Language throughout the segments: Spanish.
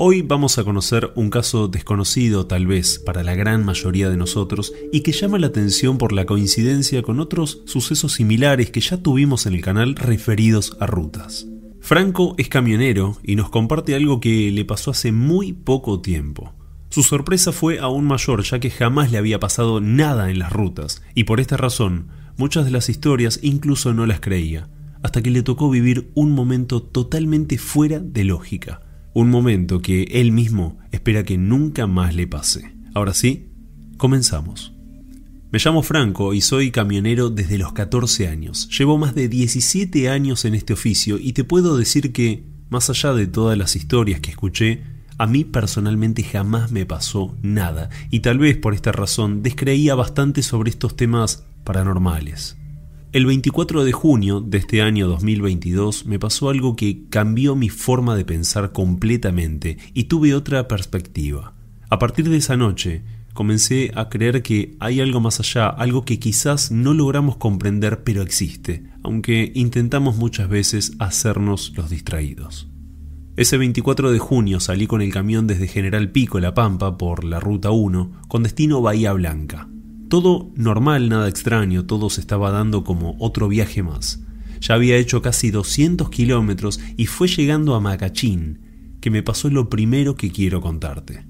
Hoy vamos a conocer un caso desconocido tal vez para la gran mayoría de nosotros y que llama la atención por la coincidencia con otros sucesos similares que ya tuvimos en el canal referidos a rutas. Franco es camionero y nos comparte algo que le pasó hace muy poco tiempo. Su sorpresa fue aún mayor ya que jamás le había pasado nada en las rutas y por esta razón muchas de las historias incluso no las creía, hasta que le tocó vivir un momento totalmente fuera de lógica un momento que él mismo espera que nunca más le pase. Ahora sí, comenzamos. Me llamo Franco y soy camionero desde los 14 años. Llevo más de 17 años en este oficio y te puedo decir que, más allá de todas las historias que escuché, a mí personalmente jamás me pasó nada y tal vez por esta razón descreía bastante sobre estos temas paranormales. El 24 de junio de este año 2022 me pasó algo que cambió mi forma de pensar completamente y tuve otra perspectiva. A partir de esa noche, comencé a creer que hay algo más allá, algo que quizás no logramos comprender pero existe, aunque intentamos muchas veces hacernos los distraídos. Ese 24 de junio salí con el camión desde General Pico, La Pampa, por la Ruta 1, con destino Bahía Blanca. Todo normal, nada extraño, todo se estaba dando como otro viaje más. Ya había hecho casi 200 kilómetros y fue llegando a Macachín, que me pasó lo primero que quiero contarte.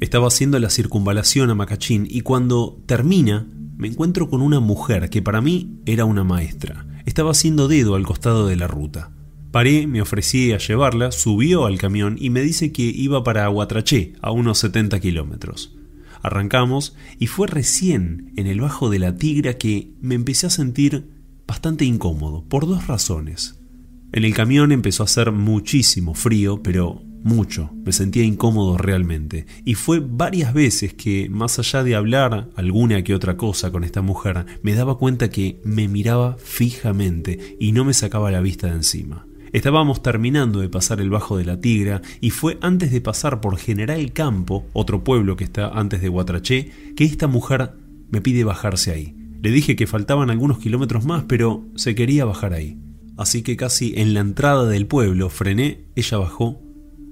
Estaba haciendo la circunvalación a Macachín y cuando termina me encuentro con una mujer que para mí era una maestra. Estaba haciendo dedo al costado de la ruta. Paré, me ofrecí a llevarla, subió al camión y me dice que iba para Aguatraché, a unos 70 kilómetros. Arrancamos y fue recién en el bajo de la tigra que me empecé a sentir bastante incómodo, por dos razones. En el camión empezó a hacer muchísimo frío, pero mucho, me sentía incómodo realmente, y fue varias veces que, más allá de hablar alguna que otra cosa con esta mujer, me daba cuenta que me miraba fijamente y no me sacaba la vista de encima. Estábamos terminando de pasar el Bajo de la Tigra y fue antes de pasar por General Campo, otro pueblo que está antes de Guatraché, que esta mujer me pide bajarse ahí. Le dije que faltaban algunos kilómetros más, pero se quería bajar ahí. Así que casi en la entrada del pueblo frené, ella bajó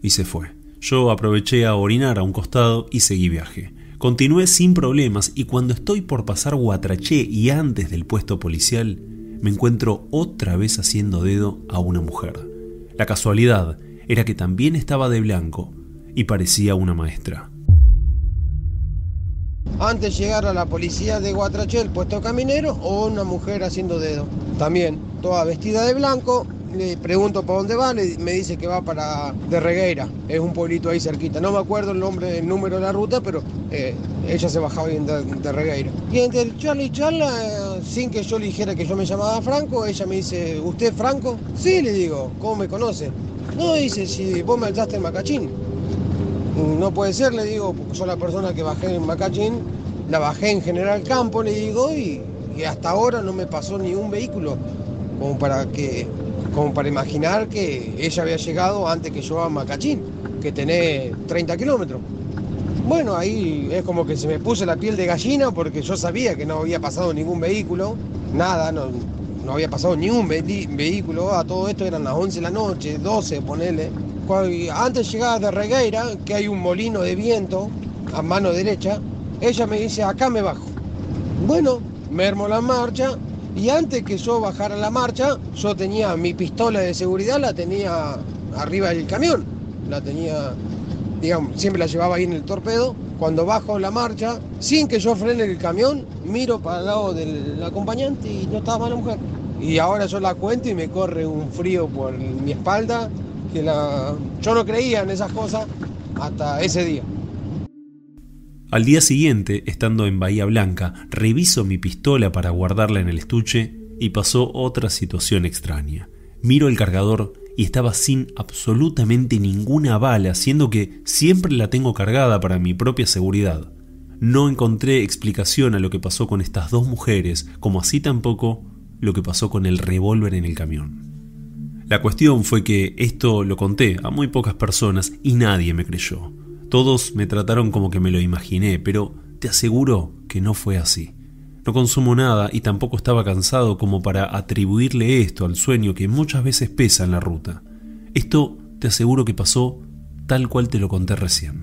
y se fue. Yo aproveché a orinar a un costado y seguí viaje. Continué sin problemas y cuando estoy por pasar Guatraché y antes del puesto policial, me encuentro otra vez haciendo dedo a una mujer. La casualidad era que también estaba de blanco y parecía una maestra. Antes llegar a la policía de Guatrachel, puesto caminero, o una mujer haciendo dedo. También, toda vestida de blanco, le pregunto para dónde va, me dice que va para de Regueira, es un pueblito ahí cerquita. No me acuerdo el nombre, el número de la ruta, pero eh, ella se bajaba bien de, Regueira. Y entre charla y charla, sin que yo le dijera que yo me llamaba Franco, ella me dice, ¿usted Franco? Sí, le digo, ¿cómo me conoce? No, dice, si vos me alzaste en Macachín. No puede ser, le digo, porque soy la persona que bajé en Macachín, la bajé en General Campo, le digo, y, y hasta ahora no me pasó ni un vehículo como para que como para imaginar que ella había llegado antes que yo a Macachín, que tenés 30 kilómetros. Bueno, ahí es como que se me puso la piel de gallina porque yo sabía que no había pasado ningún vehículo, nada, no, había pasado ningún vehículo, a todo esto eran las 11 de la noche, 12, ponele. antes llegaba de Regueira, que hay un molino de viento a mano derecha, ella me dice, acá me bajo. Bueno, me armo la marcha, y antes que yo bajara la marcha, yo tenía mi pistola de seguridad, la tenía arriba del camión. La tenía, digamos, siempre la llevaba ahí en el torpedo. Cuando bajo la marcha, sin que yo frene el camión, miro para el lado del acompañante y no estaba la mujer. Y ahora yo la cuento y me corre un frío por mi espalda, que la... yo no creía en esas cosas hasta ese día. Al día siguiente, estando en Bahía Blanca, reviso mi pistola para guardarla en el estuche y pasó otra situación extraña. Miro el cargador y estaba sin absolutamente ninguna bala, siendo que siempre la tengo cargada para mi propia seguridad. No encontré explicación a lo que pasó con estas dos mujeres, como así tampoco lo que pasó con el revólver en el camión. La cuestión fue que esto lo conté a muy pocas personas y nadie me creyó. Todos me trataron como que me lo imaginé, pero te aseguro que no fue así. No consumo nada y tampoco estaba cansado como para atribuirle esto al sueño que muchas veces pesa en la ruta. Esto te aseguro que pasó tal cual te lo conté recién.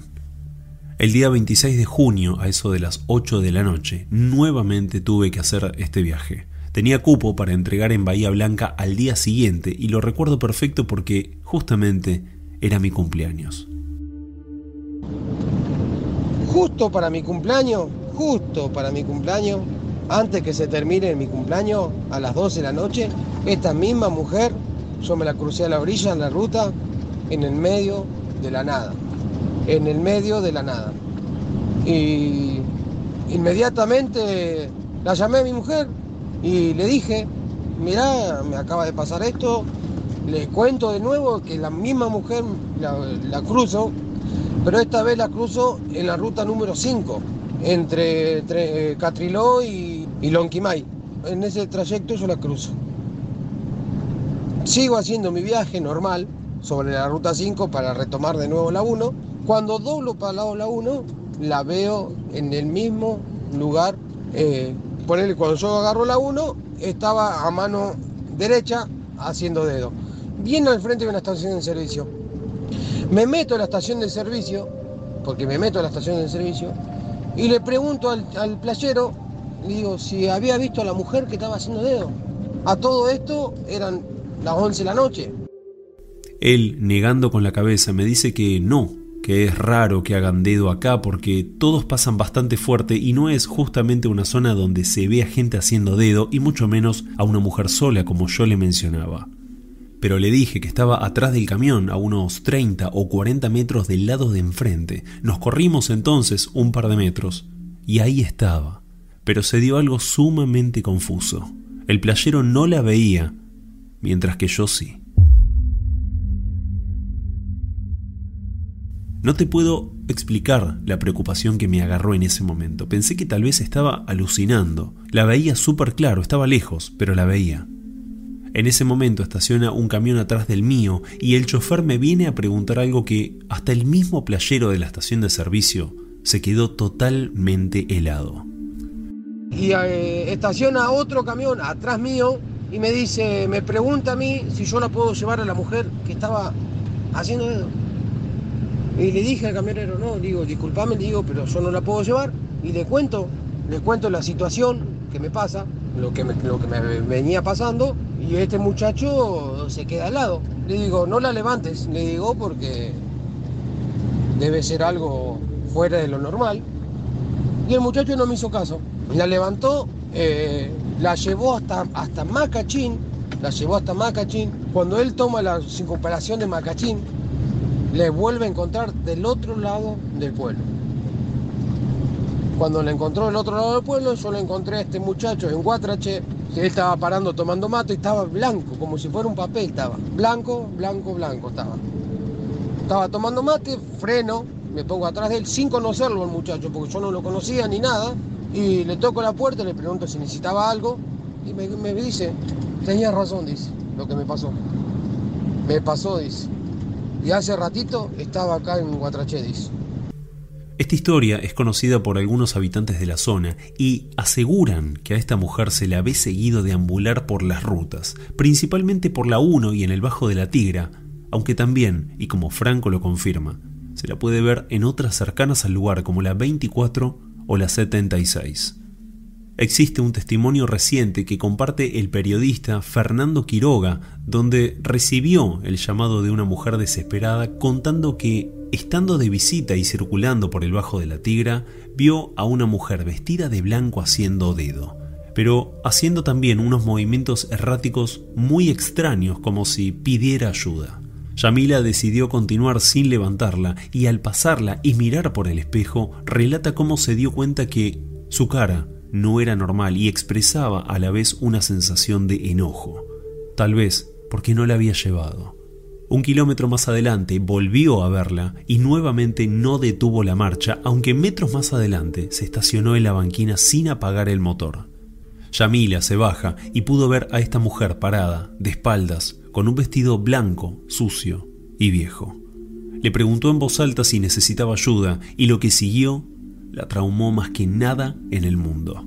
El día 26 de junio, a eso de las 8 de la noche, nuevamente tuve que hacer este viaje. Tenía cupo para entregar en Bahía Blanca al día siguiente y lo recuerdo perfecto porque justamente era mi cumpleaños. Justo para mi cumpleaños, justo para mi cumpleaños, antes que se termine mi cumpleaños, a las 12 de la noche, esta misma mujer, yo me la crucé a la orilla en la ruta, en el medio de la nada. En el medio de la nada. Y inmediatamente la llamé a mi mujer y le dije, mirá, me acaba de pasar esto, le cuento de nuevo que la misma mujer la, la cruzo, pero esta vez la cruzo en la ruta número 5 entre, eh, Catriló y, y Lonquimay. En ese trayecto yo la cruzo. Sigo haciendo mi viaje normal sobre la ruta 5 para retomar de nuevo la 1. Cuando doblo para la 1, la veo en el mismo lugar. Eh, cuando yo agarro la 1, estaba a mano derecha haciendo dedo. Bien al frente de una estación de servicio. Me meto a la estación de servicio, porque me meto a la estación de servicio, y le pregunto al, al playero, le digo, si había visto a la mujer que estaba haciendo dedo. A todo esto eran las 11 de la noche. Él, negando con la cabeza, me dice que no, que es raro que hagan dedo acá porque todos pasan bastante fuerte y no es justamente una zona donde se ve a gente haciendo dedo y mucho menos a una mujer sola como yo le mencionaba. Pero le dije que estaba atrás del camión, a unos 30 o 40 metros del lado de enfrente. Nos corrimos entonces un par de metros, y ahí estaba. Pero se dio algo sumamente confuso. El playero no la veía, mientras que yo sí. No te puedo explicar la preocupación que me agarró en ese momento. Pensé que tal vez estaba alucinando. La veía súper claro, estaba lejos, pero la veía. En ese momento estaciona un camión atrás del mío y el chofer me viene a preguntar algo que hasta el mismo playero de la estación de servicio se quedó totalmente helado. Y eh, estaciona otro camión atrás mío y me dice, me pregunta a mí si yo la puedo llevar a la mujer que estaba haciendo. Y le dije al camionero, no, digo, disculpame, digo, pero yo no la puedo llevar. Y le cuento, le cuento la situación que me pasa, lo que me venía pasando y este muchacho se queda al lado. Le digo, no la levantes, le digo, porque debe ser algo fuera de lo normal. Y el muchacho no me hizo caso. La levantó, eh, la llevó hasta, hasta Macachín, la llevó hasta Macachín. Cuando él toma la circunvalación de Macachín, le vuelve a encontrar del otro lado del pueblo. Cuando le encontró del otro lado del pueblo, yo le encontré a este muchacho en Guatrache, él estaba parando tomando mate y estaba blanco, como si fuera un papel estaba. Blanco, blanco, blanco estaba. Estaba tomando mate, freno, me pongo atrás de él sin conocerlo al muchacho, porque yo no lo conocía ni nada. Y le toco la puerta, le pregunto si necesitaba algo. Y me, dice, tenía razón, dice, lo que me pasó. Me pasó, dice. Y hace ratito estaba acá en Guatrache, dice. Esta historia es conocida por algunos habitantes de la zona y aseguran que a esta mujer se la ve seguido deambular por las rutas, principalmente por la 1 y en el Bajo de la Tigra, aunque también, y como Franco lo confirma, se la puede ver en otras cercanas al lugar como la 24 o la 76. Existe un testimonio reciente que comparte el periodista Fernando Quiroga, donde recibió el llamado de una mujer desesperada contando que, estando de visita y circulando por el Bajo de la Tigra, vio a una mujer vestida de blanco haciendo dedo, pero haciendo también unos movimientos erráticos muy extraños como si pidiera ayuda. Yamila decidió continuar sin levantarla y al pasarla y mirar por el espejo relata cómo se dio cuenta que su cara no era normal y expresaba a la vez una sensación de enojo, tal vez porque no la había llevado. Un kilómetro más adelante volvió a verla y nuevamente no detuvo la marcha, aunque metros más adelante se estacionó en la banquina sin apagar el motor. Yamila se baja y pudo ver a esta mujer parada, de espaldas, con un vestido blanco, sucio y viejo. Le preguntó en voz alta si necesitaba ayuda y lo que siguió la traumó más que nada en el mundo.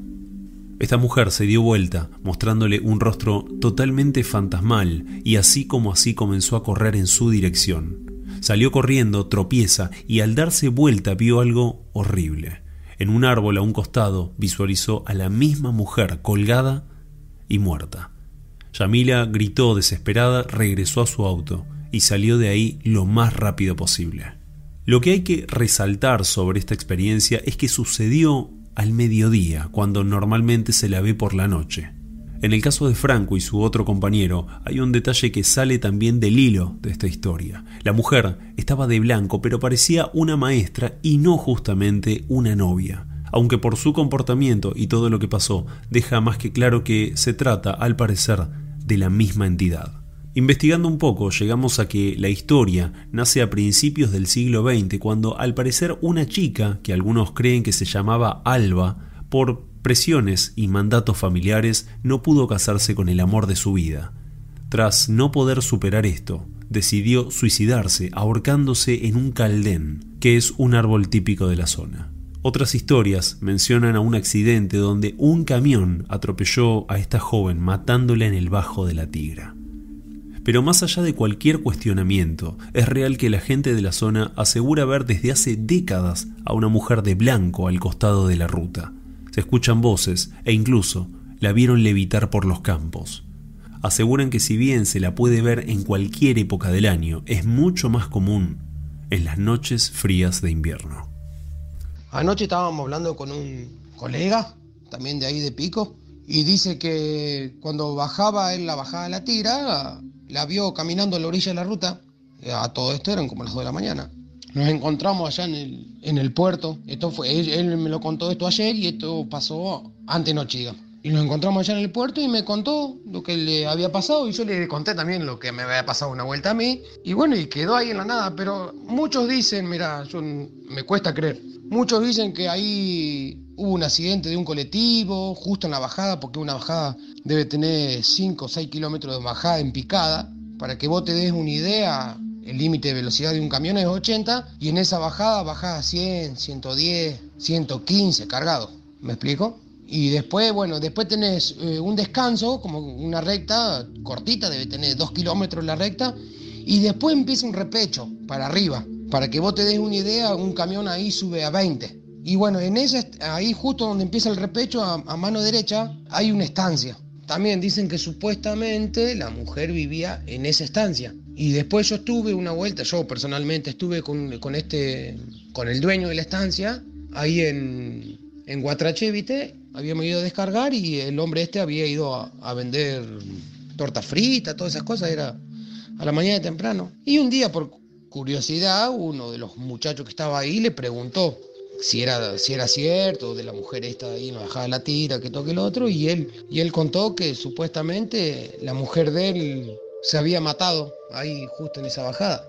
Esta mujer se dio vuelta, mostrándole un rostro totalmente fantasmal, y así como así comenzó a correr en su dirección. Salió corriendo, tropieza y al darse vuelta vio algo horrible. En un árbol a un costado visualizó a la misma mujer colgada y muerta. Yamila gritó desesperada, regresó a su auto y salió de ahí lo más rápido posible. Lo que hay que resaltar sobre esta experiencia es que sucedió al mediodía, cuando normalmente se la ve por la noche. En el caso de Franco y su otro compañero, hay un detalle que sale también del hilo de esta historia. La mujer estaba de blanco, pero parecía una maestra y no justamente una novia, aunque por su comportamiento y todo lo que pasó deja más que claro que se trata, al parecer, de la misma entidad. Investigando un poco, llegamos a que la historia nace a principios del siglo XX, cuando al parecer una chica, que algunos creen que se llamaba Alba, por presiones y mandatos familiares, no pudo casarse con el amor de su vida. Tras no poder superar esto, decidió suicidarse ahorcándose en un caldén, que es un árbol típico de la zona. Otras historias mencionan a un accidente donde un camión atropelló a esta joven matándola en el bajo de la tigra. Pero más allá de cualquier cuestionamiento, es real que la gente de la zona asegura ver desde hace décadas a una mujer de blanco al costado de la ruta. Se escuchan voces e incluso la vieron levitar por los campos. Aseguran que si bien se la puede ver en cualquier época del año, es mucho más común en las noches frías de invierno. Anoche estábamos hablando con un colega, también de ahí de Pico, y dice que cuando bajaba en la bajada de la tira, la vio caminando a la orilla de la ruta. A todo esto eran como las 2 de la mañana. Nos encontramos allá en el, en el puerto. Esto fue, él, me lo contó esto ayer y esto pasó antenoche, digamos. Y nos encontramos allá en el puerto y me contó lo que le había pasado y yo le conté también lo que me había pasado una vuelta a mí. Y bueno, y quedó ahí en la nada, pero muchos dicen, mira, yo, me cuesta creer, muchos dicen que ahí hubo un accidente de un colectivo justo en la bajada, porque una bajada debe tener 5 o 6 kilómetros de bajada en picada. Para que vos te des una idea, el límite de velocidad de un camión es 80 y en esa bajada bajás a 100, 110, 115 cargado. ¿Me explico? Y después, bueno, después tenés eh, un descanso, como una recta cortita, debe tener 2 kilómetros la recta, y después empieza un repecho para arriba. Para que vos te des una idea, un camión ahí sube a 20. Y bueno, en ese, ahí justo donde empieza el repecho, a mano derecha, hay una estancia. También dicen que supuestamente la mujer vivía en esa estancia. Y después yo estuve una vuelta, yo personalmente estuve con, este, con el dueño de la estancia, ahí en, en Guatrachevite, habíamos ido a descargar y el hombre este había ido a, vender torta frita, todas esas cosas, era a la mañana de temprano. Y un día, por curiosidad, uno de los muchachos que estaba ahí le preguntó, si era, si era cierto, de la mujer esta ahí no bajaba la tira, que toque el otro, y él, y él contó que supuestamente la mujer de él se había matado ahí justo en esa bajada.